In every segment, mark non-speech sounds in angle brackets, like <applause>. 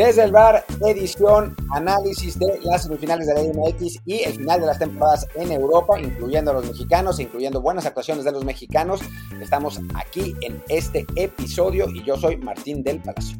Desde el bar, edición, análisis de las semifinales de la MX y el final de las temporadas en Europa, incluyendo a los mexicanos, incluyendo buenas actuaciones de los mexicanos. Estamos aquí en este episodio y yo soy Martín del Palacio.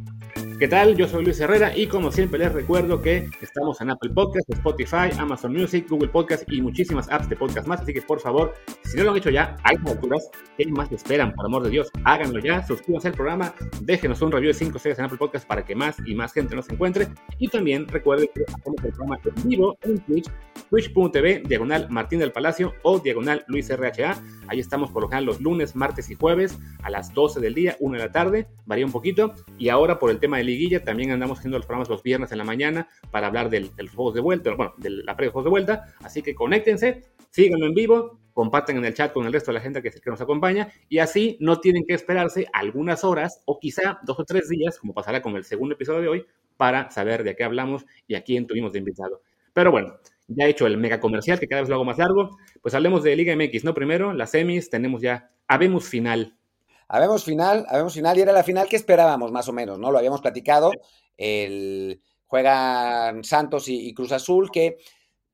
¿Qué tal? Yo soy Luis Herrera y como siempre les recuerdo que estamos en Apple Podcasts, Spotify, Amazon Music, Google Podcasts y muchísimas apps de podcast más. Así que por favor, si no lo han hecho ya, hay alturas, ¿qué más esperan? Por amor de Dios, háganlo ya, suscríbanse al programa, déjenos un review de 5 estrellas en Apple Podcasts para que más y más gente nos encuentre. Y también recuerden que hacemos el programa en vivo en Twitch, twitch.tv, diagonal Martín del Palacio o diagonal Luis RHA. Ahí estamos por lo general los lunes, martes y jueves a las 12 del día, 1 de la tarde, varía un poquito. Y ahora por el tema del liguilla, también andamos haciendo los programas los viernes en la mañana para hablar del, los juegos de vuelta, bueno, de la previa de juegos de vuelta. Así que conéctense, síganlo en vivo, compartan en el chat con el resto de la gente que, que nos acompaña y así no tienen que esperarse algunas horas o quizá dos o tres días, como pasará con el segundo episodio de hoy, para saber de qué hablamos y a quién tuvimos de invitado. Pero bueno, ya he hecho el mega comercial, que cada vez lo hago más largo, pues hablemos de Liga MX, ¿no? Primero, las semis, tenemos ya, habemos final, Habemos final, habemos final y era la final que esperábamos más o menos, ¿no? Lo habíamos platicado. El, juegan Santos y, Cruz Azul, que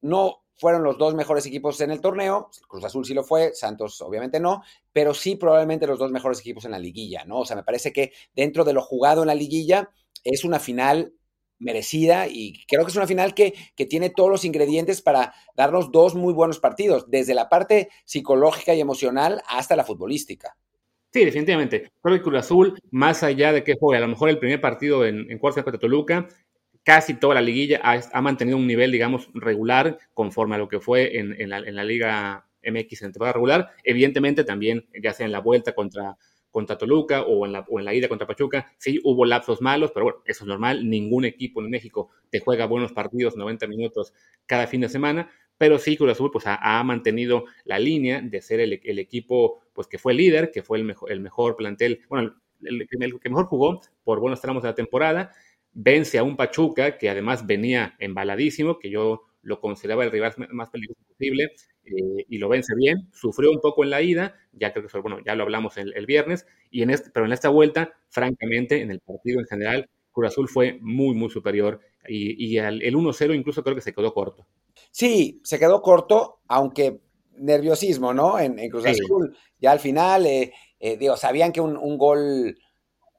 no fueron los dos mejores equipos en el torneo. Cruz Azul sí lo fue, Santos obviamente no, pero sí probablemente los dos mejores equipos en la liguilla, ¿no? O sea, me parece que dentro de lo jugado en la liguilla es una final merecida y creo que es una final que, que, tiene todos los ingredientes para darnos dos muy buenos partidos, desde la parte psicológica y emocional hasta la futbolística. Sí, definitivamente. Creo que Cruz Azul, más allá de que juegue a lo mejor el primer partido en, en cuartos contra Toluca, casi toda la liguilla ha, mantenido un nivel, digamos, regular conforme a lo que fue en, la, Liga MX en temporada regular. Evidentemente también, ya sea en la vuelta contra, contra Toluca o en, la, o en la ida contra Pachuca, sí hubo lapsos malos, pero bueno, eso es normal. Ningún equipo en México te juega buenos partidos 90 minutos cada fin de semana pero sí Cruz Azul pues, ha, mantenido la línea de ser el, equipo pues, que fue líder, que fue el mejor, el mejor plantel, bueno, el, que mejor jugó por buenos tramos de la temporada, vence a un Pachuca que además venía embaladísimo, que yo lo consideraba el rival más peligroso posible, eh, y lo vence bien, sufrió un poco en la ida, ya creo que bueno, ya lo hablamos el, viernes, y en este, pero en esta vuelta, francamente, en el partido en general, Cruz Azul fue muy, muy superior, y, el 1-0 incluso creo que se quedó corto. Sí, se quedó corto, aunque nerviosismo, ¿no? En, Cruz Azul. Ya al final, eh, eh, digo, sabían que un, gol,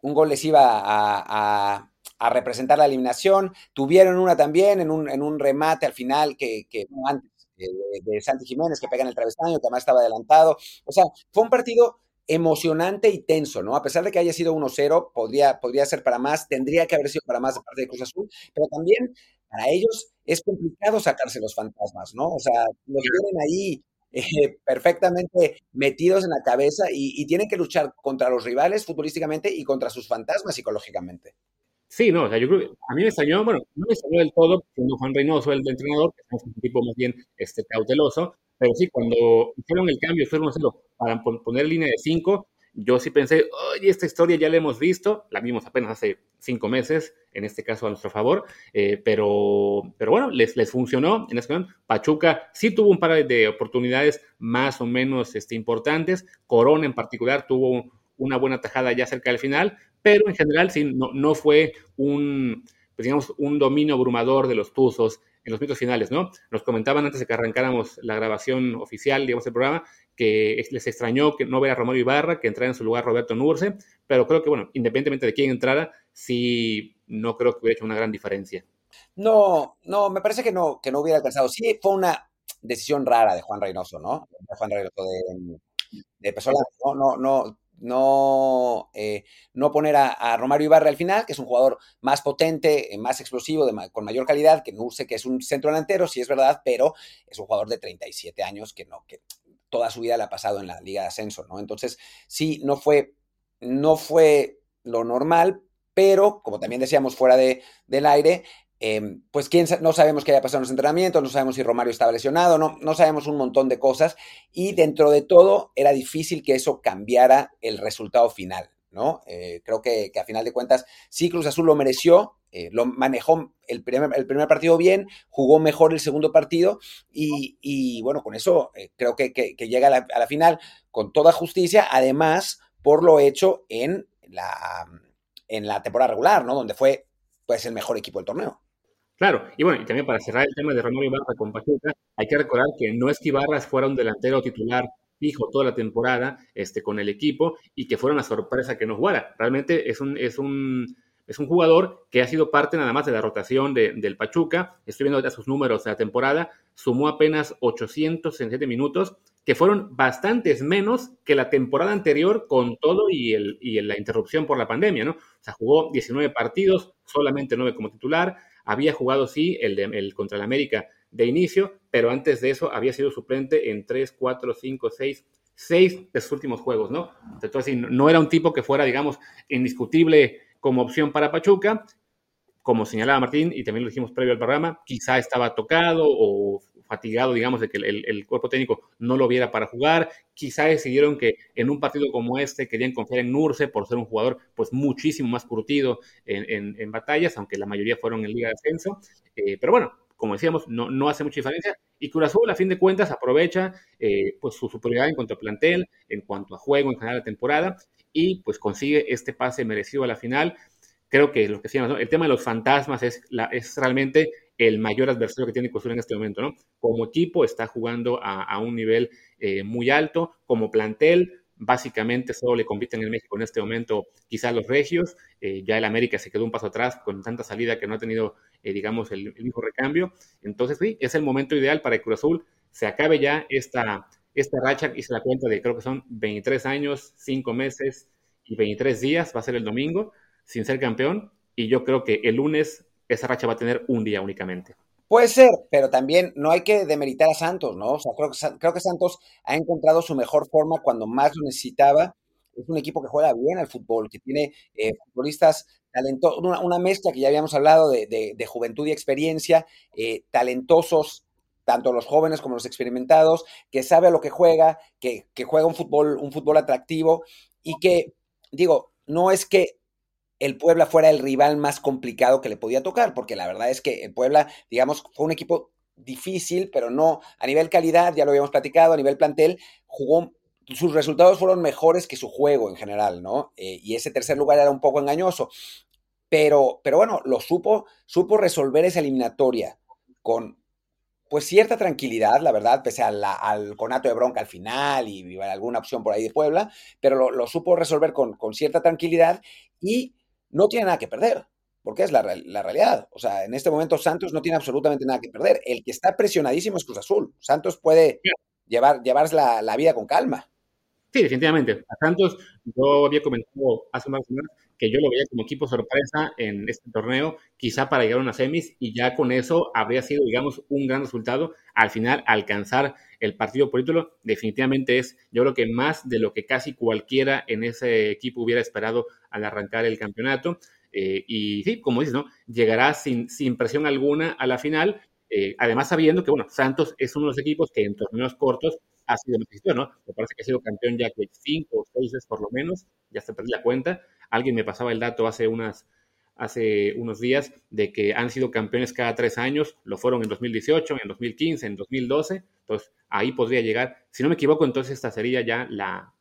un gol les iba a, representar la eliminación. Tuvieron una también en un, en un remate al final que, que antes eh, de, Santi Jiménez, que pega en el travesaño, que además estaba adelantado. O sea, fue un partido emocionante y tenso, ¿no? A pesar de que haya sido 1-0, podría, podría ser para más, tendría que haber sido para más de parte de Cruz Azul, pero también para ellos es complicado sacarse los fantasmas, ¿no? O sea, los tienen ahí <laughs> eh, perfectamente metidos en la cabeza y, tienen que luchar contra los rivales futbolísticamente y contra sus fantasmas psicológicamente. Sí, no, o sea, yo creo que a mí me extrañó, bueno, no me extrañó del todo, siendo Juan Reynoso el entrenador, que es un tipo más bien este, cauteloso, pero sí, cuando hicieron el cambio, fueron 1 para poner línea de 5, yo sí pensé, oye, esta historia ya la hemos visto, la vimos apenas hace cinco meses, en este caso a nuestro favor, eh, pero, pero bueno, les, les funcionó en momento. Pachuca sí tuvo un par de oportunidades más o menos este, importantes, Corona en particular tuvo una buena tajada ya cerca del final, pero en general sí, no, no fue un, pues digamos, un dominio abrumador de los Tuzos en los minutos finales, ¿no? Nos comentaban antes de que arrancáramos la grabación oficial, digamos, del programa, que les extrañó que no ver a Romario Ibarra, que entrara en su lugar Roberto Nurse, pero creo que, bueno, independientemente de quién entrara, sí, no creo que hubiera hecho una gran diferencia. No, no, me parece que no, que no hubiera alcanzado. Sí, fue una decisión rara de Juan Reynoso, ¿no? De Juan Reynoso de, de no, no, no, no, eh, no poner a, Romario Ibarra al final, que es un jugador más potente, eh, más explosivo, con mayor calidad, que Nurse, que es un centro delantero, sí es verdad, pero es un jugador de 37 años que no, que toda su vida le ha pasado en la Liga de Ascenso, ¿no? Entonces, sí, no fue, no fue lo normal, pero como también decíamos fuera de, del aire, em, pues quién no sabemos qué haya pasado en los entrenamientos, no sabemos si Romario estaba lesionado, no, no sabemos un montón de cosas y dentro de todo era difícil que eso cambiara el resultado final, ¿no? Eh, creo que, que, a final de cuentas sí Cruz Azul lo mereció, eh, lo manejó el primer, el primer, partido bien, jugó mejor el segundo partido y, bueno, con eso eh, creo que, llega a la, final con toda justicia, además por lo hecho en la, en la temporada regular, ¿no? Donde fue pues el mejor equipo del torneo. Claro, y bueno, y también para cerrar el tema de Ramón Ibarra con Pachuca, hay que recordar que no es que Ibarra fuera un delantero titular fijo toda la temporada este, con el equipo y que fuera una sorpresa que no jugara. Realmente es un, es un, es un jugador que ha sido parte nada más de la rotación del Pachuca. Estoy viendo sus números de la temporada. Sumó apenas 867 minutos, que fueron bastantes menos que la temporada anterior con todo y, el, y la interrupción por la pandemia, ¿no? O sea, jugó 19 partidos, solamente 9 como titular había jugado, sí, el, el contra el América de inicio, pero antes de eso había sido suplente en 3, 4, 5, 6, 6 de sus últimos juegos, ¿no? Entonces, no era un tipo que fuera, digamos, indiscutible como opción para Pachuca, como señalaba Martín, y también lo dijimos previo al programa, quizá estaba tocado o fatigado, digamos, de que el, cuerpo técnico no lo viera para jugar. Quizá decidieron que en un partido como este querían confiar en Nurse por ser un jugador pues muchísimo más curtido en, batallas, aunque la mayoría fueron en Liga de Ascenso. Eh, pero bueno, como decíamos, no, no hace mucha diferencia. Y Cruz Azul, a fin de cuentas, aprovecha eh, pues su superioridad en cuanto a plantel, en cuanto a juego en general de temporada, y pues consigue este pase merecido a la final. Creo que lo que decíamos, el tema de los fantasmas es, la, es realmente el mayor adversario que tiene Cruz en este momento, ¿no? Como equipo está jugando a, un nivel eh, muy alto, como plantel, básicamente solo le compiten en México en este momento quizás los regios, eh, ya el América se quedó un paso atrás con tanta salida que no ha tenido, eh, digamos, el, mismo recambio, entonces sí, es el momento ideal para que Cruz Azul se acabe ya esta, esta racha, hice la cuenta de creo que son 23 años, 5 meses y 23 días, va a ser el domingo, sin ser campeón, y yo creo que el lunes esa racha va a tener un día únicamente. Puede ser, pero también no hay que demeritar a Santos, ¿no? O sea, creo que, creo que Santos ha encontrado su mejor forma cuando más lo necesitaba. Es un equipo que juega bien al fútbol, que tiene eh, futbolistas talentosos, una, mezcla que ya habíamos hablado de, juventud y experiencia, eh, talentosos, tanto los jóvenes como los experimentados, que sabe a lo que juega, que, que juega un fútbol, un fútbol atractivo y que, digo, no es que el Puebla fuera el rival más complicado que le podía tocar, porque la verdad es que el Puebla, digamos, fue un equipo difícil, pero no a nivel calidad, ya lo habíamos platicado, a nivel plantel, jugó, sus resultados fueron mejores que su juego en general, ¿no? Eh, y ese tercer lugar era un poco engañoso. Pero, pero bueno, lo supo, supo resolver esa eliminatoria con pues cierta tranquilidad, la verdad, pese al conato de bronca al final y, alguna opción por ahí de Puebla, pero lo, supo resolver con, con, cierta tranquilidad y no tiene nada que perder, porque es la, realidad. O sea, en este momento Santos no tiene absolutamente nada que perder. El que está presionadísimo es Cruz Azul. Santos puede llevar, llevarse la, vida con calma. Sí, definitivamente. A Santos, yo había comentado hace unas semanas que yo lo veía como equipo sorpresa en este torneo, quizá para llegar a una semis, y ya con eso habría sido, digamos, un gran resultado. Al final, alcanzar el partido por título, definitivamente es, yo creo que más de lo que casi cualquiera en ese equipo hubiera esperado al arrancar el campeonato. Eh, y sí, como dices, ¿no? Llegará sin, sin presión alguna a la final, eh, además sabiendo que, bueno, Santos es uno de los equipos que en torneos cortos ha sido beneficioso, ¿no? Me parece que ha sido campeón ya que cinco o seis veces por lo menos, ya se perdí la cuenta. Alguien me pasaba el dato hace unas hace unos días de que han sido campeones cada tres años, lo fueron en 2018, en 2015, en 2012, entonces ahí podría llegar, si no me equivoco, entonces esta sería ya la,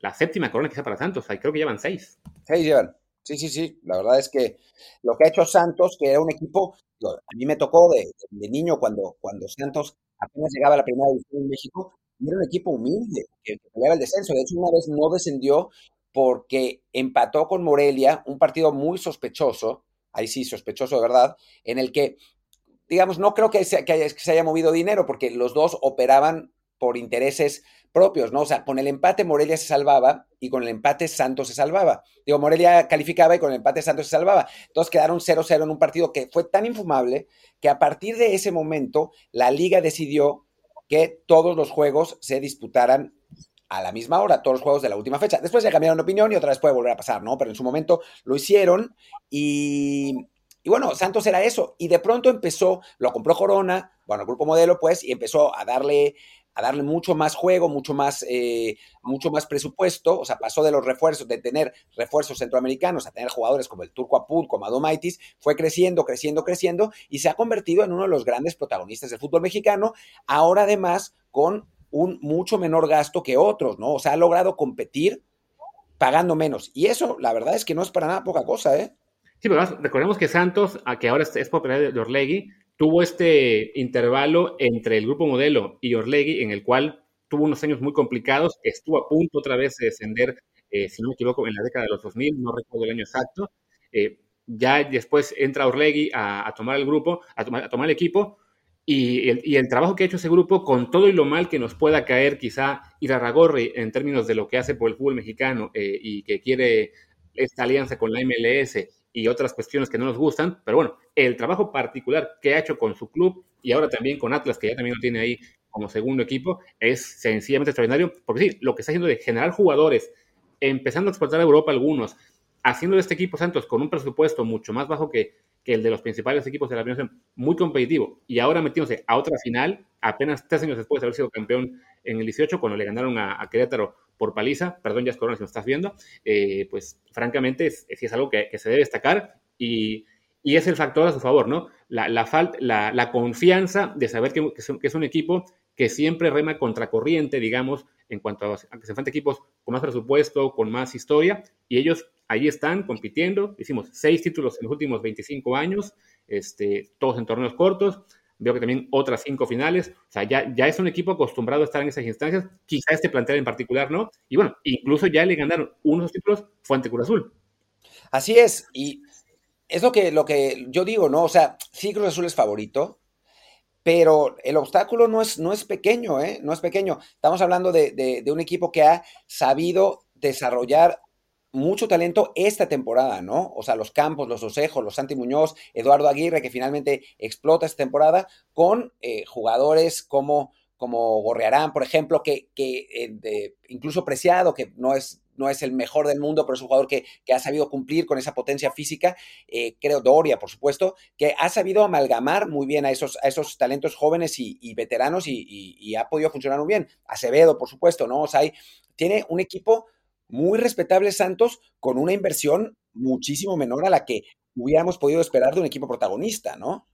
la séptima corona sea para Santos. Ahí creo que llevan seis. Seis llevan. Sí, sí, sí. La verdad es que lo que ha hecho Santos, que era un equipo, a mí me tocó de, niño cuando, cuando Santos apenas llegaba a la primera división en México, era un equipo humilde, que, peleaba el descenso. De hecho, una vez no descendió porque empató con Morelia, un partido muy sospechoso, ahí sí, sospechoso de verdad, en el que, digamos, no creo que se, que se haya movido dinero, porque los dos operaban por intereses propios, ¿no? O sea, con el empate Morelia se salvaba y con el empate Santos se salvaba. Digo, Morelia calificaba y con el empate Santos se salvaba. Entonces quedaron 0-0 en un partido que fue tan infumable que a partir de ese momento la liga decidió que todos los juegos se disputaran a la misma hora, todos los juegos de la última fecha. Después ya cambiaron de opinión y otra vez puede volver a pasar, ¿no? Pero en su momento lo hicieron y, y bueno, Santos era eso. Y de pronto empezó, lo compró Corona, bueno, el grupo modelo, pues, y empezó a darle a darle mucho más juego, mucho más, eh, mucho más presupuesto, o sea, pasó de los refuerzos, de tener refuerzos centroamericanos a tener jugadores como el Turco Apud, como Adomaitis, fue creciendo, creciendo, creciendo y se ha convertido en uno de los grandes protagonistas del fútbol mexicano, ahora además con un mucho menor gasto que otros, ¿no? O sea, ha logrado competir pagando menos. Y eso, la verdad es que no es para nada poca cosa, ¿eh? Sí, pero recordemos que Santos, que ahora es, propiedad de Orlegui, tuvo este intervalo entre el grupo modelo y Orlegui, en el cual tuvo unos años muy complicados, estuvo a punto otra vez de descender, eh, si no me equivoco, en la década de los 2000, no recuerdo el año exacto. Eh, ya después entra Orlegui a, tomar el grupo, a tomar, el equipo, y el, trabajo que ha hecho ese grupo, con todo y lo mal que nos pueda caer quizá Irarragorri en términos de lo que hace por el fútbol mexicano eh, y que quiere esta alianza con la MLS y otras cuestiones que no nos gustan, pero bueno, el trabajo particular que ha hecho con su club y ahora también con Atlas, que ya también lo tiene ahí como segundo equipo, es sencillamente extraordinario, porque sí, lo que está haciendo de generar jugadores, empezando a exportar a Europa algunos, haciendo de este equipo Santos con un presupuesto mucho más bajo que, que el de los principales equipos de la Nación, muy competitivo, y ahora metiéndose a otra final, apenas tres años después de haber sido campeón en el 18, cuando le ganaron a, Querétaro por paliza, perdón, ya Corona, si lo estás viendo, eh, pues francamente es, es, algo que, se debe destacar y, y, es el factor a su favor, ¿no? La, la, la, la confianza de saber que, que, es un equipo que siempre rema contracorriente, digamos, en cuanto a, que se enfrenta equipos con más presupuesto, con más historia, y ellos ahí están compitiendo. Hicimos seis títulos en los últimos 25 años, este, todos en torneos cortos. Veo que también otras cinco finales. O sea, ya, ya es un equipo acostumbrado a estar en esas instancias. Quizá este plantel en particular, ¿no? Y bueno, incluso ya le ganaron unos títulos, fue ante Cruz Azul. Así es, y es lo que, lo que yo digo, ¿no? O sea, sí Cruz Azul es favorito, pero el obstáculo no es, no es pequeño, ¿eh? No es pequeño. Estamos hablando de, un equipo que ha sabido desarrollar mucho talento esta temporada, ¿no? O sea, los Campos, los Osejos, los Santi Muñoz, Eduardo Aguirre, que finalmente explota esta temporada, con eh, jugadores como, como Gorrearán, por ejemplo, que, que eh, incluso Preciado, que no es no es el mejor del mundo, pero es un jugador que, ha sabido cumplir con esa potencia física. Eh, creo Doria, por supuesto, que ha sabido amalgamar muy bien a esos, a esos talentos jóvenes y, veteranos y, ha podido funcionar muy bien. Acevedo, por supuesto, ¿no? O sea, tiene un equipo muy respetable Santos con una inversión muchísimo menor a la que hubiéramos podido esperar de un equipo protagonista, ¿no?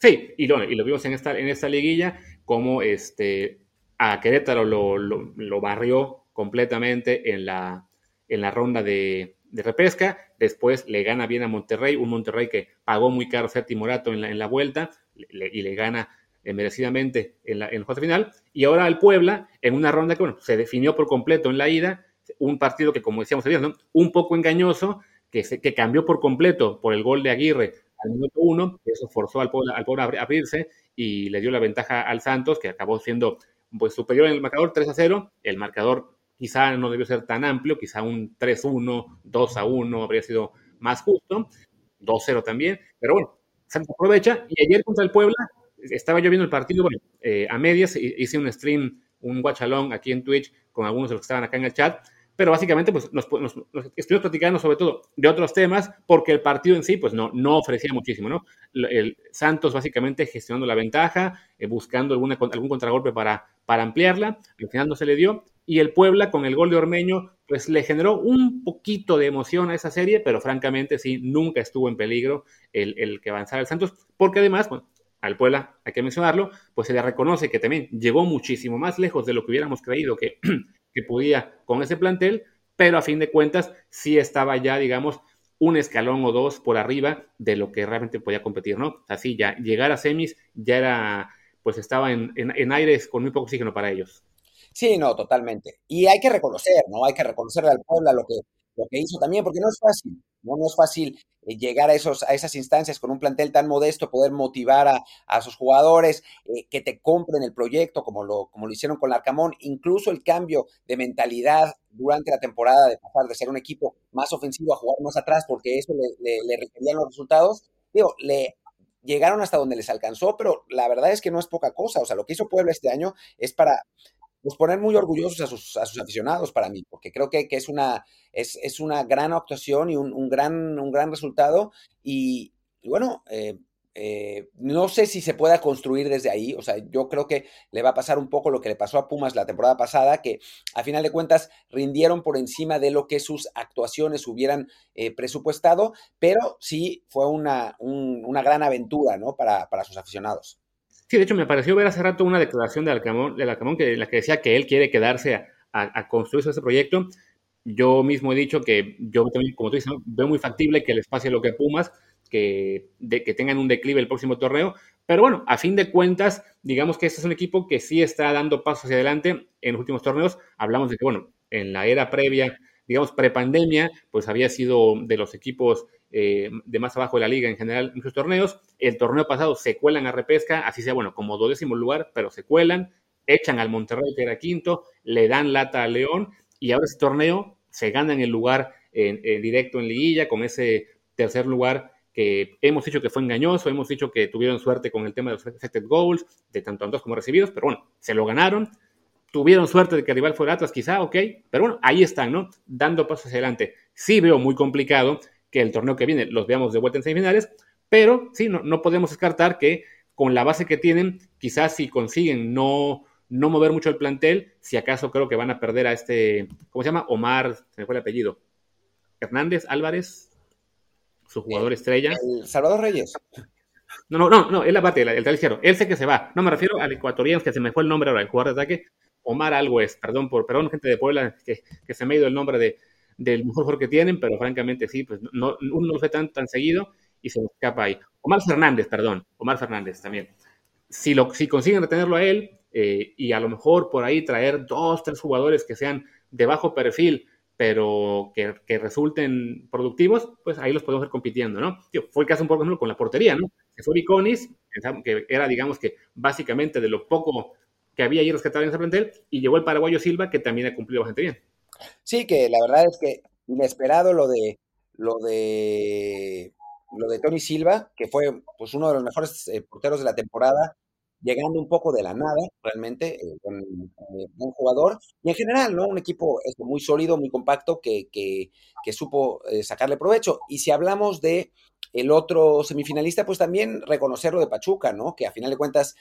Sí, y lo, y lo vimos en esta, en esta liguilla, como este, a Querétaro lo, lo barrió completamente en la, en la ronda de, repesca. Después le gana bien a Monterrey, un Monterrey que pagó muy caro Serti Morato en la, en la vuelta y le gana eh, merecidamente en, la, en final. Y ahora al Puebla, en una ronda que bueno, se definió por completo en la ida, un partido que, como decíamos ¿no? un poco engañoso, que, se, que cambió por completo por el gol de Aguirre al minuto uno, eso forzó al Puebla, al Puebla a abrirse y le dio la ventaja al Santos, que acabó siendo pues, superior en el marcador 3 a 0. El marcador quizá no debió ser tan amplio, quizá un 3-1, 2-1 habría sido más justo, 2-0 también, pero bueno, Santos aprovecha y ayer contra el Puebla estaba yo viendo el partido, bueno, eh, a medias hice un stream, un watch along aquí en Twitch con algunos de los que estaban acá en el chat, pero básicamente pues nos, estuvimos platicando sobre todo de otros temas porque el partido en sí pues no, no ofrecía muchísimo, ¿no? El Santos básicamente gestionando la ventaja, eh, buscando alguna, algún contragolpe para, para ampliarla, al final no se le dio y el Puebla con el gol de Ormeño, pues le generó un poquito de emoción a esa serie, pero francamente sí, nunca estuvo en peligro el, que avanzara el Santos, porque además, bueno, al Puebla, hay que mencionarlo, pues se le reconoce que también llegó muchísimo más lejos de lo que hubiéramos creído que, podía con ese plantel, pero a fin de cuentas sí estaba ya, digamos, un escalón o dos por arriba de lo que realmente podía competir, ¿no? Así ya llegar a semis ya era, pues estaba en, en aires con muy poco oxígeno para ellos. Sí, no, totalmente. Y hay que reconocer, ¿no? Hay que reconocerle al Puebla lo que, lo que hizo también, porque no es fácil, ¿no? No es fácil eh, llegar a, esos, a esas instancias con un plantel tan modesto, poder motivar a, a sus jugadores, eh, que te compren el proyecto, como lo, como lo hicieron con Arcamón, incluso el cambio de mentalidad durante la temporada de pasar de ser un equipo más ofensivo a jugar más atrás, porque eso le, le requerían los resultados. Digo, le llegaron hasta donde les alcanzó, pero la verdad es que no es poca cosa. O sea, lo que hizo Puebla este año es para pues poner muy orgullosos a sus, a sus aficionados para mí, porque creo que, que es, una, es, es, una gran actuación y un, un, gran, un gran resultado. Y, bueno, eh, eh, no sé si se pueda construir desde ahí, o sea, yo creo que le va a pasar un poco lo que le pasó a Pumas la temporada pasada, que a final de cuentas rindieron por encima de lo que sus actuaciones hubieran eh, presupuestado, pero sí fue una, una gran aventura, ¿no? Para, para sus aficionados. Sí, de hecho me pareció ver hace rato una declaración de Alcamón, de Alcamón que, la que decía que él quiere quedarse a, construir ese proyecto. yo mismo he dicho que yo también, como tú dices, veo muy factible que les pase lo que Pumas, que, que tengan un declive el próximo torneo. Pero bueno, a fin de cuentas, digamos que este es un equipo que sí está dando pasos hacia adelante en los últimos torneos. Hablamos de que, bueno, en la era previa, digamos, prepandemia, pues había sido de los equipos eh, de más abajo de la liga en general en torneos. El torneo pasado se cuelan a repesca, así sea, bueno, como duodécimo lugar, pero se cuelan, echan al Monterrey, que era quinto, le dan lata a León, y ahora ese torneo se gana en el lugar en, directo en liguilla, con ese tercer lugar que hemos dicho que fue engañoso, hemos dicho que tuvieron suerte con el tema de los expected goals, de tanto andos como recibidos, pero bueno, se lo ganaron. Tuvieron suerte de que el rival fuera Atlas, quizá, ok, pero bueno, ahí están, ¿no? Dando pasos adelante. Sí veo muy complicado que el torneo que viene los veamos de vuelta en semifinales, pero sí, no, no podemos descartar que con la base que tienen, quizás si consiguen no, no mover mucho el plantel, si acaso creo que van a perder a este, ¿cómo se llama? Omar, se me fue el apellido. Hernández Álvarez, su jugador estrella. Salvador Reyes. No, no, no, no, él abate, el, el izquierdo. Él sé que se va. No me refiero al ecuatoriano, que se me fue el nombre ahora, el jugador de ataque. Omar algo es, perdón, por, perdón, gente de Puebla, que, que se me ha ido el nombre de, del mejor jugador que tienen, pero francamente sí, pues no, uno no lo ve tan, tan seguido y se escapa ahí. Omar Fernández, perdón, Omar Fernández también. Si, lo, si consiguen retenerlo a él eh, y a lo mejor por ahí traer dos, tres jugadores que sean de bajo perfil, pero que, que, resulten productivos, pues ahí los podemos ver compitiendo, ¿no? fue el caso un poco ejemplo, con la portería, ¿no? Que fue Viconis, que era, digamos que básicamente de lo poco que había ahí rescatado en ese plantel, y llegó el paraguayo Silva, que también ha cumplido bastante bien. Sí, que la verdad es que inesperado lo de lo de lo de Tony Silva, que fue pues uno de los mejores eh, porteros de la temporada, llegando un poco de la nada, realmente, eh, con eh, un jugador. Y en general, ¿no? Un equipo este, muy sólido, muy compacto, que, que, que supo eh, sacarle provecho. Y si hablamos de el otro semifinalista, pues también reconocerlo de Pachuca, ¿no? Que a final de cuentas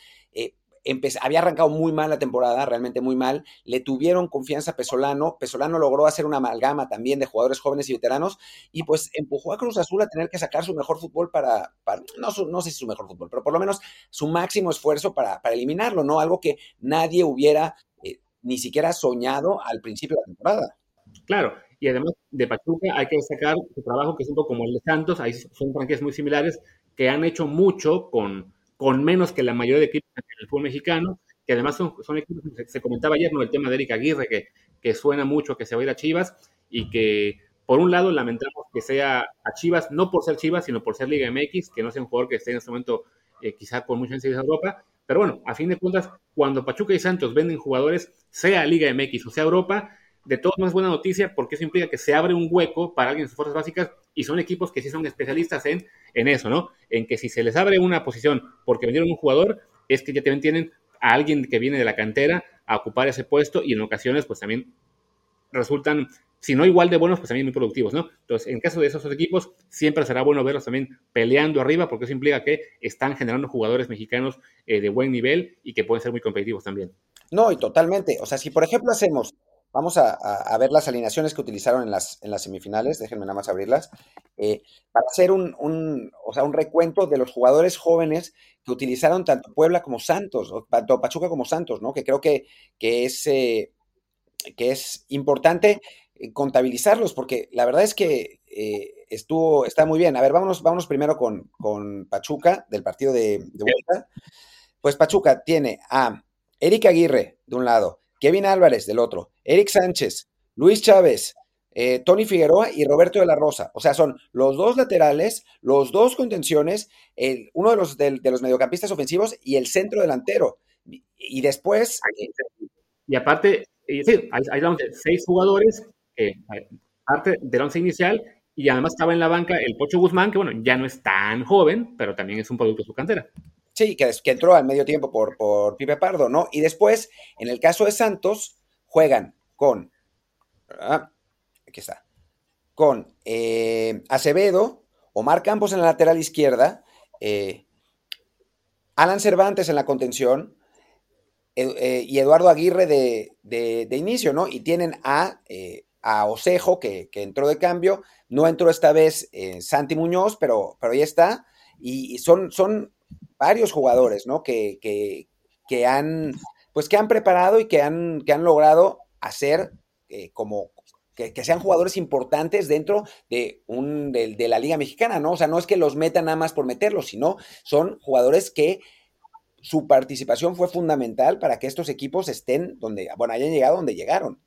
había arrancado muy mal la temporada, realmente muy mal. Le tuvieron confianza a Pesolano. Pesolano logró hacer una amalgama también de jugadores jóvenes y veteranos y pues empujó a Cruz Azul a tener que sacar su mejor fútbol para, no, no, sé si su mejor fútbol, pero por lo menos su máximo esfuerzo para, para eliminarlo, ¿no? Algo que nadie hubiera eh, ni siquiera soñado al principio de la temporada. Claro, y además de Pachuca hay que destacar su trabajo que es un poco como el de Santos, ahí son franquicias muy similares que han hecho mucho con con menos que la mayoría de equipos en el fútbol mexicano, que además son, son equipos, se, comentaba ayer, ¿no? El tema de Erika Aguirre, que, que suena mucho que se va a ir a Chivas y que, por un lado, lamentamos que sea a Chivas, no por ser Chivas, sino por ser Liga MX, que no sea un jugador que esté en este momento eh, quizá con mucha en Europa, pero bueno, a fin de cuentas, cuando Pachuca y Santos venden jugadores, sea Liga MX o sea Europa, de todos modos es buena noticia porque eso implica que se abre un hueco para alguien en sus fuerzas básicas y son equipos que sí son especialistas en, en eso, ¿no? En que si se les abre una posición porque vendieron un jugador, es que ya también tienen a alguien que viene de la cantera a ocupar ese puesto y en ocasiones pues también resultan, si no igual de buenos, pues también muy productivos, ¿no? Entonces, en caso de esos equipos, siempre será bueno verlos también peleando arriba porque eso implica que están generando jugadores mexicanos eh, de buen nivel y que pueden ser muy competitivos también. No, y totalmente. O sea, si por ejemplo hacemos Vamos a, ver las alineaciones que utilizaron en las, en las semifinales, déjenme nada más abrirlas, eh, para hacer un, o sea, un recuento de los jugadores jóvenes que utilizaron tanto Puebla como Santos, o tanto Pachuca como Santos, ¿no? Que creo que, que, es, eh, que es importante eh, contabilizarlos, porque la verdad es que estuvo, está muy bien. A ver, vámonos, vámonos primero con, con Pachuca, del partido de, de vuelta. Pues Pachuca tiene a Erika Aguirre, de un lado, Kevin Álvarez del otro, Eric Sánchez, Luis Chávez, eh, Tony Figueroa y Roberto de la Rosa. O sea, son los dos laterales, los dos contenciones, uno de los, de, los mediocampistas ofensivos y el centro delantero. Y, después... Y aparte, sí, hay, hay seis jugadores, eh, parte del once inicial, y además estaba en la banca el Pocho Guzmán, que bueno, ya no es tan joven, pero también es un producto de su cantera. Sí, que, que entró al medio tiempo por, por Pipe Pardo, ¿no? Y después, en el caso de Santos, juegan con. Aquí está. Con eh, Acevedo, Omar Campos en la lateral izquierda, eh, Alan Cervantes en la contención eh, y Eduardo Aguirre de, inicio, ¿no? Y tienen a, a Osejo, que, entró de cambio. No entró esta vez Santi Muñoz, pero, pero ahí está. Y son, son varios jugadores, ¿no? Que, que, han, pues que han preparado y que han, que han logrado hacer eh, como, que, sean jugadores importantes dentro de, un, de, la Liga Mexicana, ¿no? O sea, no es que los metan nada más por meterlos, sino son jugadores que su participación fue fundamental para que estos equipos estén donde, bueno, hayan llegado donde llegaron.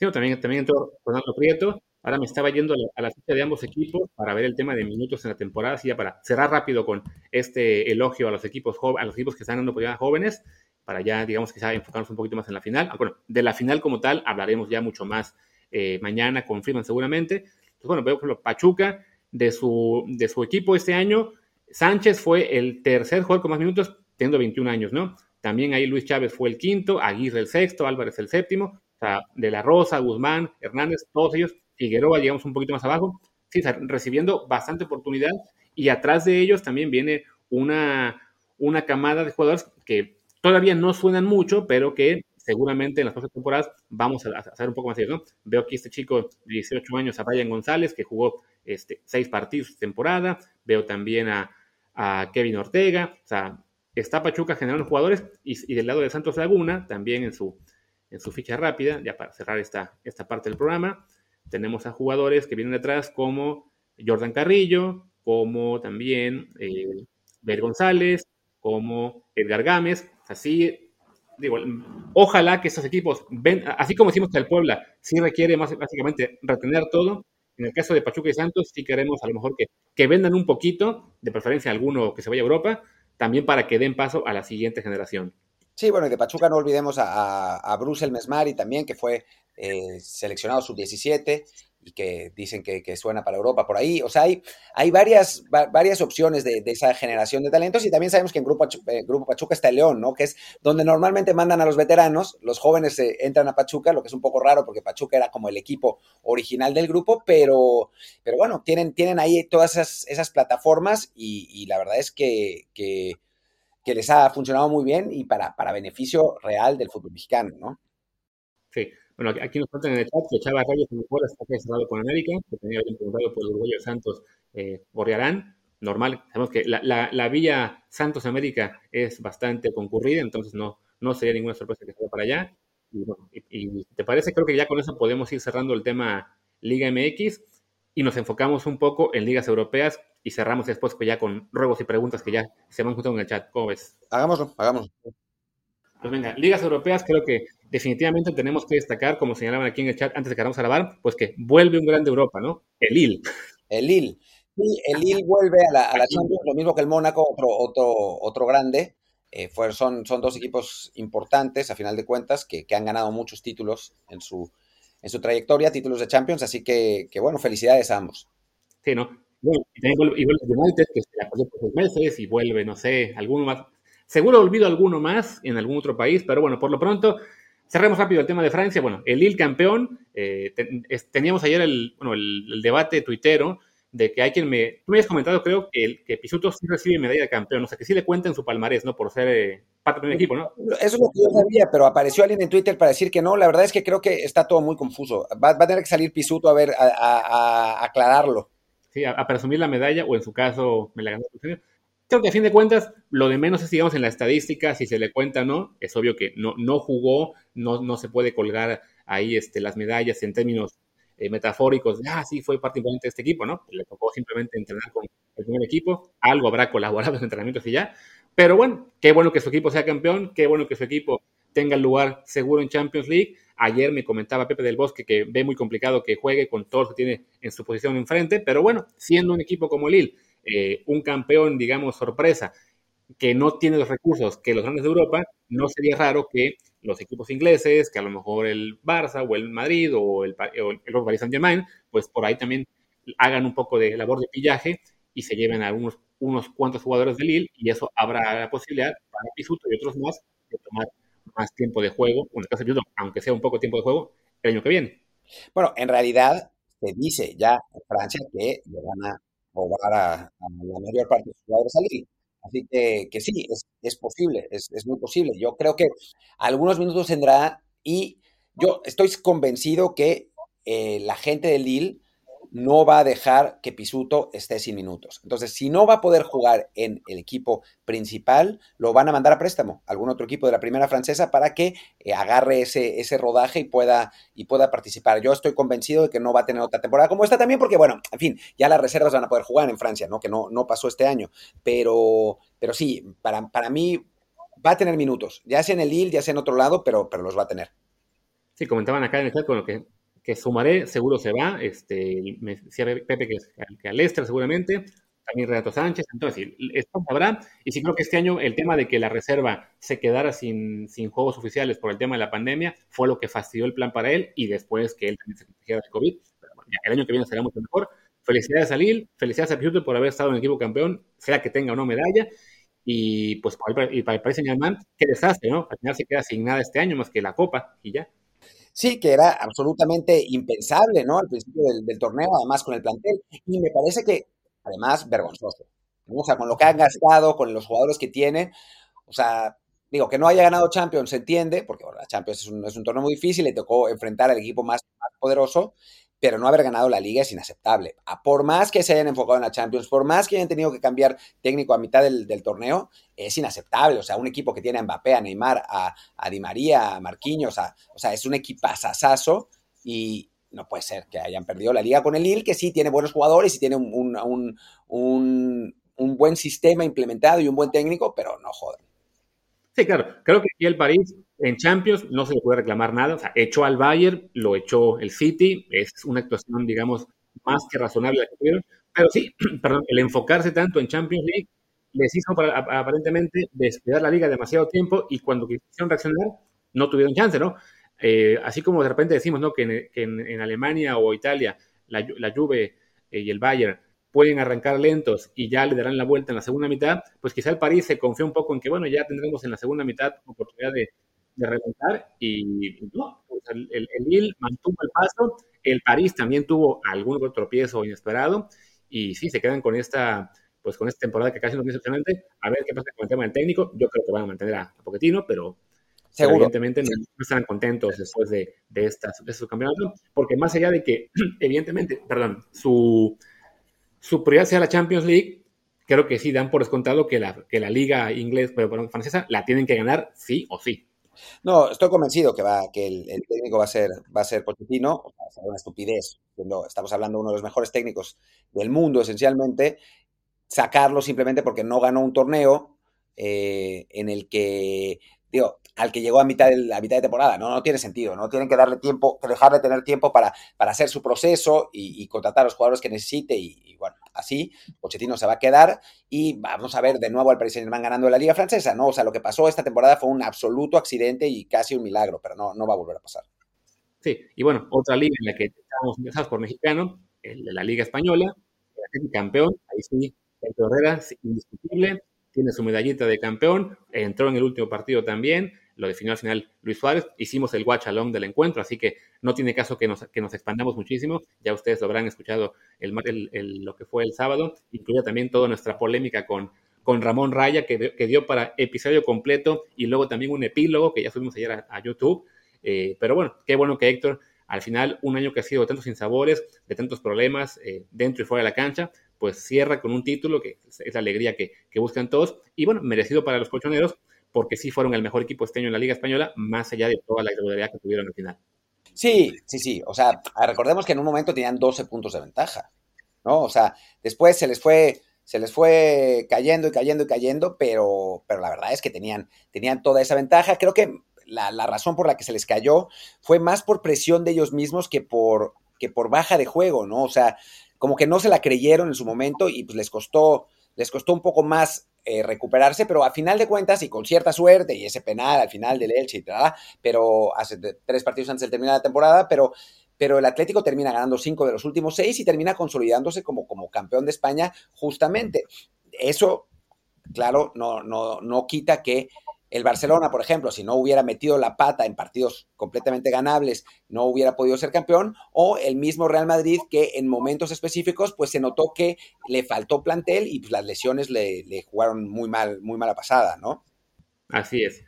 Sí, también, también entró Ronaldo Prieto. Ahora me estaba yendo a la, ficha de ambos equipos para ver el tema de minutos en la temporada, así ya para cerrar rápido con este elogio a los equipos a los equipos que están dando oportunidad jóvenes, para ya, digamos, ya enfocarnos un poquito más en la final. Ah, bueno, de la final como tal hablaremos ya mucho más eh, mañana confirman seguramente. Bueno, veo que Pachuca, de su, de su equipo este año, Sánchez fue el tercer jugador con más minutos, teniendo 21 años, ¿no? También ahí Luis Chávez fue el quinto, Aguirre el sexto, Álvarez el séptimo, o sea, De La Rosa, Guzmán, Hernández, todos ellos, Figueroa, digamos, un poquito más abajo, sí, recibiendo bastante oportunidad y atrás de ellos también viene una, una camada de jugadores que todavía no suenan mucho, pero que seguramente en las próximas temporadas vamos a, hacer un poco más ¿no? Veo aquí este chico de 18 años, a Brian González, que jugó este, seis partidos temporada. Veo también a, Kevin Ortega. O sea, está Pachuca generando jugadores. Y, del lado de Santos Laguna, también en su, en su ficha rápida, ya para cerrar esta, esta parte del programa, tenemos a jugadores que vienen detrás como Jordan Carrillo, como también eh, Ver González, como Edgar Gámez. Así digo, ojalá que estos equipos, ven, así como decimos que el Puebla sí requiere más básicamente retener todo, en el caso de Pachuca y Santos sí queremos a lo mejor que, que vendan un poquito, de preferencia alguno que se vaya a Europa, también para que den paso a la siguiente generación. Sí, bueno, y de Pachuca no olvidemos a, a, Bruce el Mesmari también, que fue eh, seleccionado sub-17 y que dicen que, suena para Europa por ahí. O sea, hay, hay varias, varias opciones de, esa generación de talentos y también sabemos que en Grupo, eh, Grupo Pachuca está el León, ¿no? Que es donde normalmente mandan a los veteranos, los jóvenes entran a Pachuca, lo que es un poco raro porque Pachuca era como el equipo original del grupo, pero, pero bueno, tienen, tienen ahí todas esas, esas plataformas y, la verdad es que, que, les ha funcionado muy bien y para, para beneficio real del fútbol mexicano, ¿no? Sí, bueno, aquí nos cuentan en el chat que Chava Reyes en el está cerrado con América, que tenía bien preguntado por el Uruguayo Santos eh, Borrearán. Normal, sabemos que la, la, la, Santos América es bastante concurrida, entonces no, no sería ninguna sorpresa que se para allá. Y, bueno, y, te parece, creo que ya con eso podemos ir cerrando el tema Liga MX y nos enfocamos un poco en ligas europeas y cerramos después pues ya con ruegos y preguntas que ya se van juntando en el chat. ¿Cómo ves? Hagámoslo, hagámoslo. Pues venga, ligas europeas creo que definitivamente tenemos que destacar, como señalaban aquí en el chat antes de que vamos a grabar, pues que vuelve un grande Europa, ¿no? El Lille. El Lille. Sí, el Lille vuelve a la, Champions, lo mismo que el Mónaco, otro, otro, otro grande. Eh, son, son dos equipos importantes, a final de cuentas, que, han ganado muchos títulos en su, en su trayectoria, títulos de Champions, así que, que bueno, felicidades a ambos. Sí, ¿no? Bueno, y también vuelve, y vuelve United, que se la pasó por seis meses, y vuelve, no sé, alguno más, Seguro olvido alguno más en algún otro país, pero bueno, por lo pronto, cerremos rápido el tema de Francia. Bueno, el Lille campeón, eh, teníamos ayer el, bueno, el, debate tuitero de que hay quien me... Tú me habías comentado, creo, que, el, que Pisuto sí recibe medalla de campeón, o sea, que sí le cuenten su palmarés, ¿no? Por ser eh, parte de un equipo, ¿no? Eso es lo que yo sabía, pero apareció alguien en Twitter para decir que no. La verdad es que creo que está todo muy confuso. Va, a tener que salir Pisuto a ver, a, aclararlo. Sí, a, presumir la medalla, o en su caso, me la ganó Creo que a fin de cuentas, lo de menos es, digamos, en la estadística, si se le cuenta o no. Es obvio que no, no jugó, no, no se puede colgar ahí este, las medallas en términos eh, metafóricos. Ah, sí, fue parte importante de este equipo, ¿no? Le tocó simplemente entrenar con el primer equipo. Algo habrá colaborado en entrenamientos y ya. Pero bueno, qué bueno que su equipo sea campeón, qué bueno que su equipo tenga lugar seguro en Champions League. Ayer me comentaba Pepe del Bosque que ve muy complicado que juegue con todo lo que tiene en su posición enfrente, pero bueno, siendo un equipo como el Lille, eh, un campeón, digamos, sorpresa, que no tiene los recursos que los grandes de Europa, no sería raro que los equipos ingleses, que a lo mejor el Barça o el Madrid o el, o el Paris Saint Germain, pues por ahí también hagan un poco de labor de pillaje y se lleven a unos, cuantos jugadores de Lille y eso habrá la posibilidad para Pisuto y otros más de tomar más tiempo de juego, aunque sea un poco tiempo de juego, el año que viene. Bueno, en realidad se dice ya en Francia que le robar a, a, la mayor parte de sus jugadores salir. Así que, que sí, es, es posible, es, es, muy posible. Yo creo que algunos minutos tendrá y yo estoy convencido que eh, la gente de Lille no va a dejar que Pisuto esté sin minutos. Entonces, si no va a poder jugar en el equipo principal, lo van a mandar a préstamo a algún otro equipo de la primera francesa para que eh, agarre ese, ese rodaje y pueda, y pueda participar. Yo estoy convencido de que no va a tener otra temporada como esta también, porque, bueno, en fin, ya las reservas van a poder jugar en Francia, ¿no? Que no, no pasó este año. Pero, pero sí, para, para mí va a tener minutos, ya sea en el Lille, ya sea en otro lado, pero, pero los va a tener. Sí, comentaban acá en el chat con lo que que Sumaré seguro se va, este, me decía Pepe que, que al Leicester seguramente, también Renato Sánchez, entonces esto habrá, y sí creo que este año el tema de que la reserva se quedara sin, sin juegos oficiales por el tema de la pandemia fue lo que fastidió el plan para él y después que él también se contagiara de COVID, el año que viene será mucho mejor. Felicidades a Lille, felicidades a Piuto por haber estado en el equipo campeón, sea que tenga o no medalla, y pues para el, para el Saint Germain, qué desastre, ¿no? Al final se queda sin nada este año más que la Copa y ya. Sí, que era absolutamente impensable, ¿no? Al principio del, torneo, además con el plantel. Y me parece que, además, vergonzoso. O sea, con lo que han gastado, con los jugadores que tienen. O sea, digo, que no haya ganado Champions se entiende, porque la Champions es un, torneo muy difícil, le tocó enfrentar al equipo más poderoso, pero no haber ganado la liga es inaceptable. Por más que se hayan enfocado en la Champions, por más que hayan tenido que cambiar técnico a mitad del, torneo, es inaceptable. O sea, un equipo que tiene a Mbappé, a Neymar, a, a Di María, a Marquinhos, o sea, es un equipazazazo y no puede ser que hayan perdido la liga con el Lille, que sí tiene buenos jugadores y tiene un, un, buen sistema implementado y un buen técnico, pero no jodan. Sí, claro. Creo que aquí el París en Champions no se le puede reclamar nada. O sea, echó al Bayern, lo echó el City. Es una actuación, digamos, más que razonable la que tuvieron. Pero sí, <clears throat> perdón, el enfocarse tanto en Champions League les hizo aparentemente descuidar la liga demasiado tiempo y cuando quisieron reaccionar no tuvieron chance, ¿no? Eh, así como de repente decimos, ¿no? Que en, Alemania o Italia la, la Juve eh, y el Bayern pueden arrancar lentos y ya le darán la vuelta en la segunda mitad, pues quizá el París se confía un poco en que, bueno, ya tendremos en la segunda mitad oportunidad de, de remontar y no, pues el, el, Lille mantuvo el paso, el París también tuvo algún otro tropiezo inesperado y sí, se quedan con esta pues con esta temporada que casi no es excelente, a ver qué pasa con el tema del técnico, yo creo que van a mantener a, a Pochettino, pero evidentemente no, estarán contentos después de, de, estas, de estos campeonatos, porque más allá de que, <clears throat> evidentemente, perdón, su, su prioridad sea la Champions League, creo que sí dan por descontado que la, que la liga inglés, pero francesa la tienen que ganar sí o sí. No, estoy convencido que va, que el, técnico va a ser, va a ser Pochettino, o sea, una estupidez. estamos hablando de uno de los mejores técnicos del mundo, esencialmente, sacarlo simplemente porque no ganó un torneo eh, en el que, digo, al que llegó a mitad de, la mitad de temporada, no, no tiene sentido, no tienen que darle tiempo, que dejarle tener tiempo para, para hacer su proceso y, contratar a los jugadores que necesite y bueno, así Pochettino se va a quedar y vamos a ver de nuevo al Paris Saint-Germain ganando la Liga Francesa, ¿no? O sea, lo que pasó esta temporada fue un absoluto accidente y casi un milagro, pero no, no va a volver a pasar. Sí, y bueno, otra liga en la que estamos interesados por mexicano, la Liga Española, el campeón, ahí sí, el Herrera indiscutible, tiene su medallita de campeón, entró en el último partido también, lo definió al final Luis Suárez, hicimos el watch along del encuentro, así que no tiene caso que nos, que nos expandamos muchísimo, ya ustedes lo habrán escuchado el, lo que fue el sábado, incluye también toda nuestra polémica con, con Ramón Raya, que, que, dio para episodio completo y luego también un epílogo que ya subimos ayer a, YouTube, eh, pero bueno, qué bueno que Héctor, al final un año que ha sido de tantos sinsabores, de tantos problemas eh, dentro y fuera de la cancha, pues cierra con un título que es la alegría que, que buscan todos. Y bueno, merecido para los colchoneros, porque sí fueron el mejor equipo este año en la Liga Española, más allá de toda la irregularidad que tuvieron al final. Sí, sí, sí. O sea, recordemos que en un momento tenían 12 puntos de ventaja, ¿no? O sea, después se les fue, se les fue cayendo y cayendo y cayendo, pero, pero la verdad es que tenían, tenían toda esa ventaja. Creo que la, la razón por la que se les cayó fue más por presión de ellos mismos que por, que por baja de juego, ¿no? O sea, como que no se la creyeron en su momento y pues les costó, les costó un poco más eh, recuperarse, pero a final de cuentas y con cierta suerte y ese penal al final del Elche y tal, pero hace tres partidos antes de terminar la temporada, pero, pero el Atlético termina ganando cinco de los últimos seis y termina consolidándose como, como campeón de España justamente. Eso, claro, no, no, no quita que el Barcelona, por ejemplo, si no hubiera metido la pata en partidos completamente ganables, no hubiera podido ser campeón, o el mismo Real Madrid que en momentos específicos pues se notó que le faltó plantel y pues las lesiones le, jugaron muy mal, muy mala pasada, ¿no? Así es.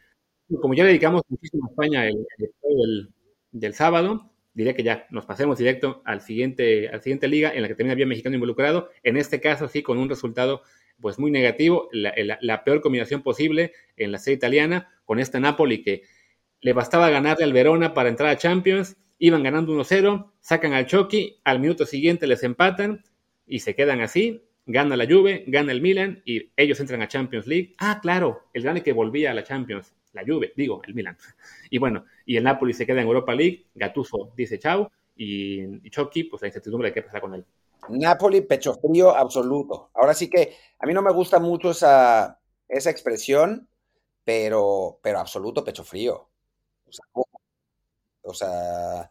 Como ya dedicamos muchísimo a España el, el del, del, sábado, diría que ya nos pasemos directo al siguiente, al siguiente liga en la que también había mexicano involucrado. En este caso, sí, con un resultado pues muy negativo, la, peor combinación posible en la serie italiana, con este Napoli que le bastaba ganarle al Verona para entrar a Champions, iban ganando 1-0, sacan al Chucky, al minuto siguiente les empatan y se quedan así, gana la Juve, gana el Milan y ellos entran a Champions League. Ah, claro, el grande que volvía a la Champions, la Juve, digo, el Milan. <laughs> Y bueno, y el Napoli se queda en Europa League, Gattuso dice chao y, y Chucky, pues la incertidumbre de qué pasa con él. Napoli, pecho frío absoluto. Ahora sí que a mí no me gusta mucho esa, esa expresión, pero, pero absoluto pecho frío. O sea,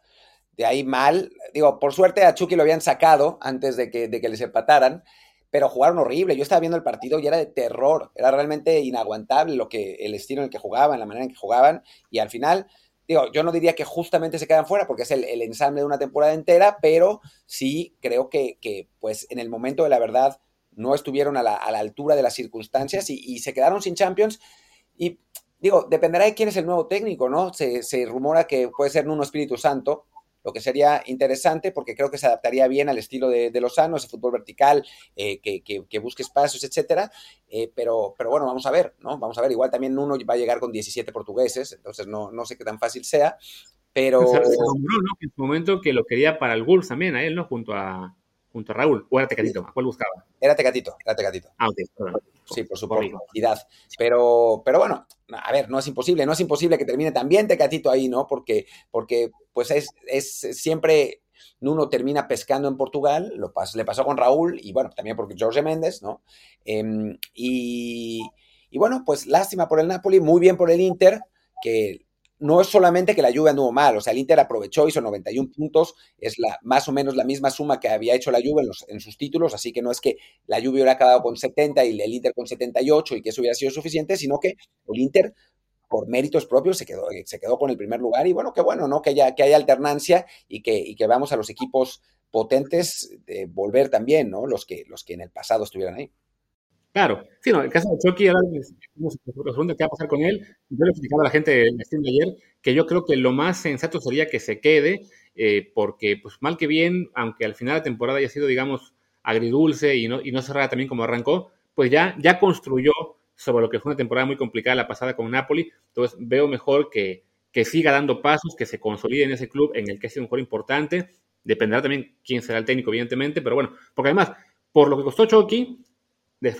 de ahí mal. Digo, por suerte a Chucky lo habían sacado antes de que, de que les empataran, pero jugaron horrible. Yo estaba viendo el partido y era de terror. Era realmente inaguantable lo que, el estilo en el que jugaban, la manera en que jugaban. Y al final, digo, yo no diría que justamente se quedan fuera porque es el, ensamble de una temporada entera, pero sí creo que, pues en el momento de la verdad no estuvieron a la, altura de las circunstancias y, se quedaron sin Champions. Y digo, dependerá de quién es el nuevo técnico, ¿no? Se, se rumora que puede ser Nuno Espíritu Santo, lo que sería interesante porque creo que se adaptaría bien al estilo de, de Lozano, ese fútbol vertical, eh, que, busque espacios, etcétera. Eh, pero, pero bueno, vamos a ver, ¿no? Vamos a ver, igual también uno va a llegar con 17 portugueses, entonces no, no sé qué tan fácil sea, pero... Se, ¿no? En su momento que lo quería para el Wolves también, a él, ¿no? Junto a, junto a Raúl, o era Tecatito, ¿a cuál buscaba? Era Tecatito, era Tecatito. Ah, ok, Sí, por su. Pero, pero bueno, a ver, no es imposible, no es imposible que termine también Tecatito ahí, ¿no? Porque, porque pues es, es siempre Nuno termina pescando en Portugal, lo le pasó con Raúl y bueno, también porque Jorge Méndez, ¿no? Em, y, y, bueno, pues lástima por el Napoli, muy bien por el Inter, que no es solamente que la Juve anduvo mal, o sea, el Inter aprovechó, hizo 91 puntos, es la, más o menos la misma suma que había hecho la Juve en, sus títulos, así que no es que la Juve hubiera acabado con 70 y el Inter con 78 y que eso hubiera sido suficiente, sino que el Inter por méritos propios se quedó, se quedó con el primer lugar y bueno, qué bueno, ¿no? Que haya, que haya alternancia y que, y que veamos a los equipos potentes de volver también, ¿no? Los que, los que en el pasado estuvieran ahí. Claro, sí, no, el caso de Chucky, ahora nos pregunta qué va a pasar con él. Yo le explicaba a la gente en stream de ayer que yo creo que lo más sensato sería que se quede, eh, porque, pues mal que bien, aunque al final de la temporada haya sido, digamos, agridulce y no, y no cerrada también como arrancó, pues ya, ya construyó sobre lo que fue una temporada muy complicada la pasada con Napoli. Entonces veo mejor que, que siga dando pasos, que se consolide en ese club en el que ha sido un jugador importante. Dependerá también quién será el técnico, evidentemente, pero bueno, porque además, por lo que costó Chucky,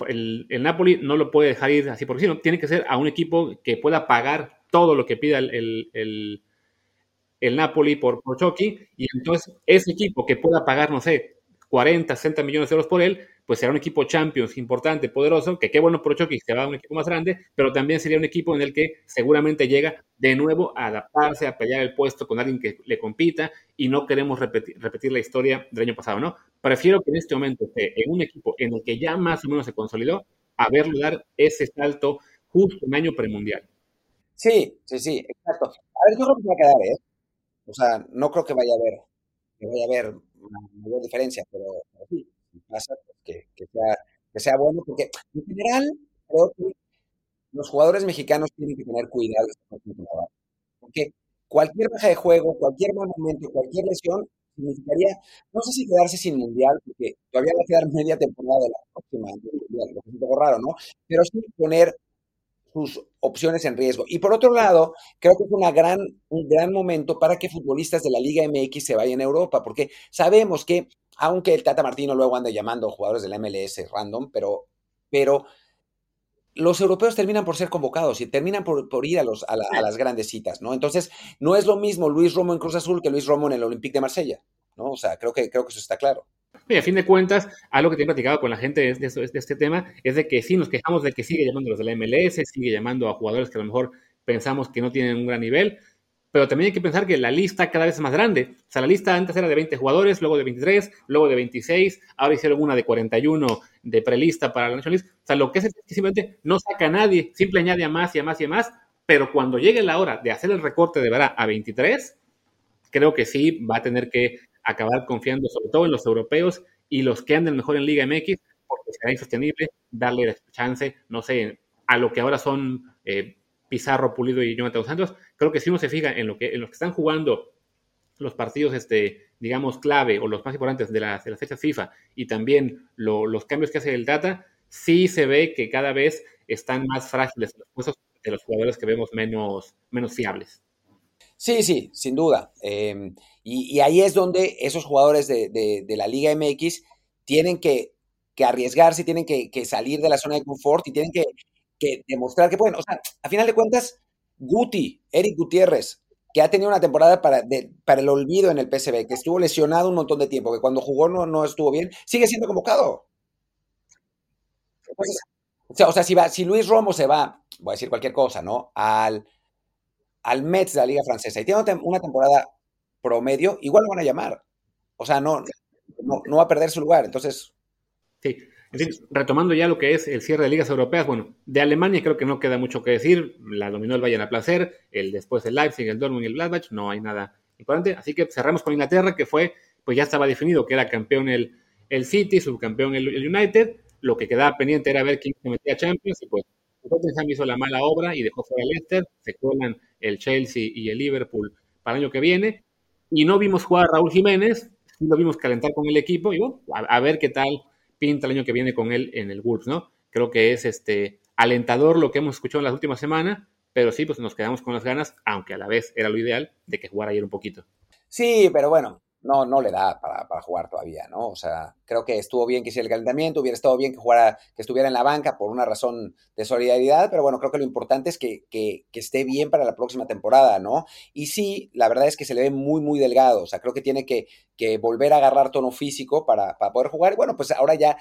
el, Napoli no lo puede dejar ir así por sí, tiene que ser a un equipo que pueda pagar todo lo que pida el, el, Napoli por, por y entonces ese equipo que pueda pagar, no sé, 40, 60 millones de euros por él, pues será un equipo Champions importante, poderoso, que qué bueno por Chucky que va a un equipo más grande, pero también sería un equipo en el que seguramente llega de nuevo a adaptarse, a pelear el puesto con alguien que le compita y no queremos repetir, repetir la historia del año pasado, ¿no? Prefiero que en este momento esté en un equipo en el que ya más o menos se consolidó, a verlo dar ese salto justo en año premundial. Sí, sí, sí, exacto. A ver, yo creo que va a quedar, ¿eh? O sea, no creo que vaya a haber, que vaya a haber mayor diferencia, pero, sí, pasa pues, que, sea, que sea bueno, porque en general creo que los jugadores mexicanos tienen que tener cuidado porque cualquier baja de juego, cualquier mal momento, cualquier lesión significaría, no sé si quedarse sin mundial, porque todavía va a quedar media temporada de la próxima, lo que es un poco raro, ¿no? Pero sí poner sus opciones en riesgo. Y por otro lado, creo que es una gran, un gran momento para que futbolistas de la Liga MX se vayan a Europa, porque sabemos que, aunque el Tata Martino luego anda llamando jugadores del MLS random, pero, pero los europeos terminan por ser convocados y terminan por, ir a, los, a, las grandes citas, ¿no? Entonces, no es lo mismo Luis Romo en Cruz Azul que Luis Romo en el Olympique de Marsella, ¿no? O sea, creo que, creo que eso está claro. Y a fin de cuentas, algo que te he platicado con la gente de, de, este tema es de que sí nos quejamos de que sigue llamando a los de la MLS, sigue llamando a jugadores que a lo mejor pensamos que no tienen un gran nivel, pero también hay que pensar que la lista cada vez es más grande. O sea, la lista antes era de 20 jugadores, luego de 23, luego de 26, ahora hicieron una de 41 de prelista para la National League. O sea, lo que es es que simplemente no saca a nadie, simple añade a más y a más y a más, pero cuando llegue la hora de hacer el recorte de verdad a 23, creo que sí va a tener que acabar confiando sobre todo en los europeos y los que anden mejor en Liga MX, porque será insostenible darle chance, no sé, a lo que ahora son eh, Pizarro, Pulido y Jonathan Santos, creo que si uno se fija en, lo que, en los que están jugando los partidos, este, digamos, clave o los más importantes de las, de fechas FIFA y también los cambios que hace el data, sí se ve que cada vez están más frágiles los puestos de los jugadores que vemos menos, menos fiables. Sí, sí, sin duda. Em, y, ahí es donde esos jugadores de, la Liga MX tienen que, arriesgarse, tienen que, salir de la zona de confort y tienen que, demostrar que pueden. O sea, a final de cuentas, Guti, Eric Gutiérrez, que ha tenido una temporada para, para el olvido en el PSV, que estuvo lesionado un montón de tiempo, que cuando jugó no, no estuvo bien, sigue siendo convocado. o sea, si, va, si Luis Romo se va, voy a decir cualquier cosa, ¿no? Al, al Mets de la Liga Francesa y tiene una temporada promedio, igual lo van a llamar. O sea, no, no, va a perder su lugar. Entonces. Sí. Retomando ya lo que es el cierre de ligas europeas, bueno, de Alemania creo que no queda mucho que decir. La dominó el Bayern a placer, el después el Leipzig, el Dortmund y el Gladbach, no hay nada importante. Así que cerramos con Inglaterra, que fue, pues ya estaba definido que era campeón el, el City, subcampeón el, el United. Lo que quedaba pendiente era ver quién se metía a Champions y pues Tottenham hizo la mala obra y dejó fuera el Leicester, se cuelan el Chelsea y el Liverpool para el año que viene. Y no vimos jugar a Raúl Jiménez, sí lo vimos calentar con el equipo y bueno, a, ver qué tal pinta el año que viene con él en el Wolves, ¿no? Creo que es este alentador lo que hemos escuchado en las últimas semanas, pero sí, pues nos quedamos con las ganas, aunque a la vez era lo ideal de que jugara ayer un poquito. Sí, pero bueno, no, no le da para, jugar todavía, ¿no? O sea, creo que estuvo bien que hiciera el calentamiento, hubiera estado bien que jugara, que estuviera en la banca por una razón de solidaridad, pero bueno, creo que lo importante es que, esté bien para la próxima temporada, ¿no? Y sí, la verdad es que se le ve muy, muy delgado, o sea, creo que tiene que, volver a agarrar tono físico para, poder jugar, y bueno, pues ahora ya,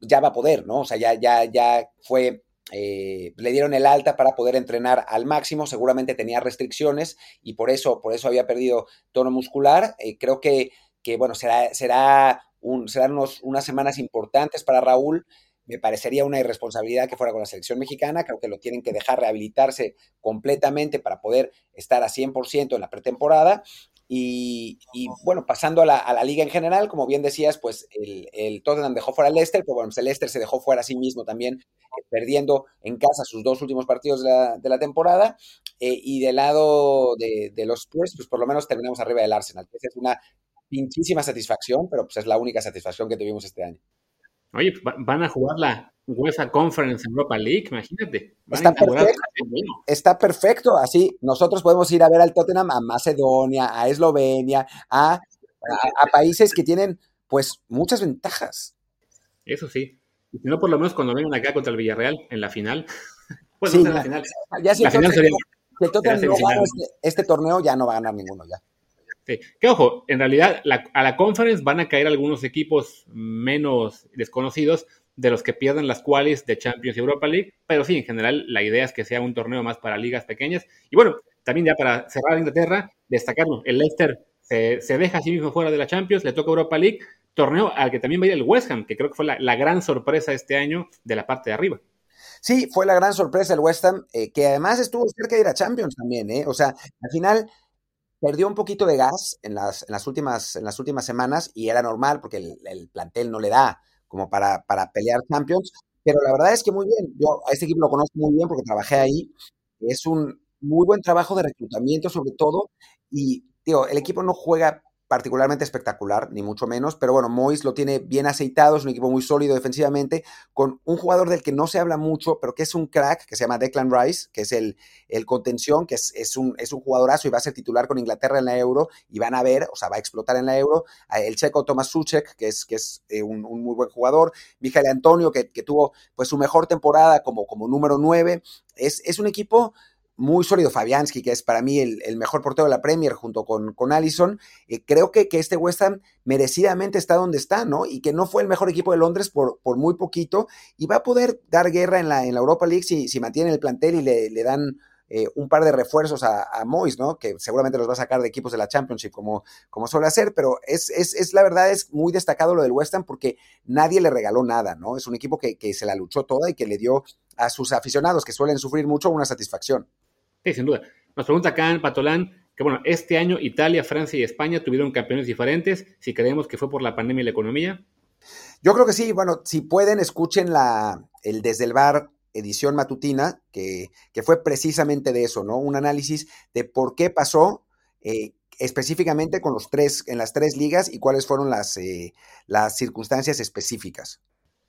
ya va a poder, ¿no? O sea, ya, ya, ya fue eh, le dieron el alta para poder entrenar al máximo, seguramente tenía restricciones y por eso, por eso había perdido tono muscular. Eh, creo que, que, bueno, será, será serán unas semanas importantes para Raúl. Me parecería una irresponsabilidad que fuera con la selección mexicana. Creo que lo tienen que dejar rehabilitarse completamente para poder estar a 100% en la pretemporada. Y, bueno, pasando a la, liga en general, como bien decías, pues el, Tottenham dejó fuera al Leicester, pero bueno, pues el Leicester se dejó fuera a sí mismo también, eh, perdiendo en casa sus dos últimos partidos de la, temporada. Eh, y del lado de, los Spurs, pues por lo menos terminamos arriba del Arsenal, que es una pinchísima satisfacción, pero pues es la única satisfacción que tuvimos este año. Oye, van a jugar la UEFA Conference Europa League, imagínate. Está perfecto, está perfecto, así nosotros podemos ir a ver al Tottenham a Macedonia, a Eslovenia, a, a, países que tienen pues muchas ventajas. Eso sí. Y si no, por lo menos cuando vengan acá contra el Villarreal en la final. <laughs> Pues sí, en la final. Ya si el Tottenham, no gana este, este, torneo, ya no va a ganar ninguno ya. Sí. Que ojo, en realidad a la conference van a caer algunos equipos menos desconocidos de los que pierden las qualis de Champions y Europa League, pero sí, en general la idea es que sea un torneo más para ligas pequeñas. Y bueno, también ya para cerrar Inglaterra, destacarlo, el Leicester se deja a sí mismo fuera de la Champions, le toca Europa League, torneo al que también va a ir el West Ham, que creo que fue la, gran sorpresa este año de la parte de arriba. Sí, fue la gran sorpresa el West Ham, eh, que además estuvo cerca de ir a Champions también, ¿eh? O sea, al final perdió un poquito de gas en las, en las, últimas, en las últimas semanas y era normal porque el, plantel no le da como para, para, pelear Champions, pero la verdad es que muy bien, yo a este equipo lo conozco muy bien porque trabajé ahí, es un muy buen trabajo de reclutamiento sobre todo y digo, el equipo no juega particularmente espectacular, ni mucho menos, pero bueno, Mois lo tiene bien aceitado, es un equipo muy sólido defensivamente, con un jugador del que no se habla mucho, pero que es un crack, que se llama Declan Rice, que es el, el contención, que es, es, un, es un jugadorazo y va a ser titular con Inglaterra en la Euro, y van a ver, o sea, va a explotar en la Euro, el checo Tomás Suchek, que es, que es eh, un, muy buen jugador, Miguel Antonio, que, que, tuvo pues su mejor temporada como, como número 9, es, es un equipo muy sólido Fabianski, que es para mí el, mejor portero de la Premier junto con, con Allison. Eh, creo que, que, este West Ham merecidamente está donde está, ¿no? Y que no fue el mejor equipo de Londres por, por muy poquito y va a poder dar guerra en la, en la Europa League si, si mantiene el plantel y le, le dan eh, un par de refuerzos a, a Mois, ¿no? Que seguramente los va a sacar de equipos de la Championship como, como suele hacer, pero es, es, es, la verdad, es muy destacado lo del West Ham porque nadie le regaló nada, ¿no? Es un equipo que, que se la luchó toda y que le dio a sus aficionados que suelen sufrir mucho una satisfacción. Sí, sin duda. Nos pregunta acá en Patolán que, bueno, este año Italia, Francia y España tuvieron campeones diferentes. Si creemos que fue por la pandemia y la economía. Yo creo que sí. Bueno, si pueden, escuchen la, el Desde el Bar edición matutina, que, que fue precisamente de eso, ¿no? Un análisis de por qué pasó. Eh, específicamente con los tres, en las tres ligas y cuáles fueron las, eh, las circunstancias específicas.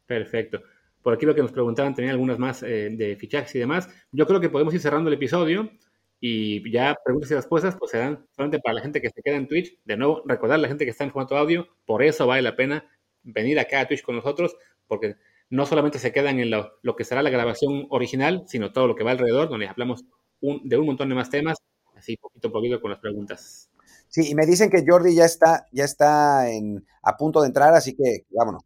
Perfecto. Por aquí lo que nos preguntaban, tenía algunas más eh, de fichajes y demás. Yo creo que podemos ir cerrando el episodio y ya preguntas y respuestas pues serán solamente para la gente que se queda en Twitch. De nuevo, recordar a la gente que está en formato audio, por eso vale la pena venir acá a Twitch con nosotros, porque no solamente se quedan en lo, que será la grabación original, sino todo lo que va alrededor, donde hablamos de un montón de más temas, así poquito a poquito con las preguntas. Sí, y me dicen que Jordi ya está, ya está en, a punto de entrar, así que vámonos.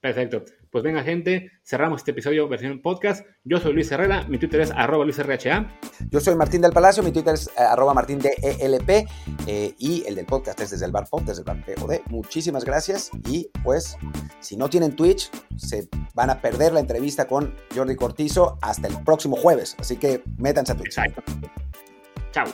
Perfecto. Pues venga, gente, cerramos este episodio versión podcast. Yo soy Luis Herrera, mi Twitter es arroba LuisRHA. Yo soy Martín del Palacio, mi Twitter es eh, arroba Martín de ELP eh, y el del podcast es desde el bar pop, desde el bar POD. Muchísimas gracias y pues si no tienen Twitch, se van a perder la entrevista con Jordi Cortizo hasta el próximo jueves. Así que métanse a Twitch. Exacto. Chao.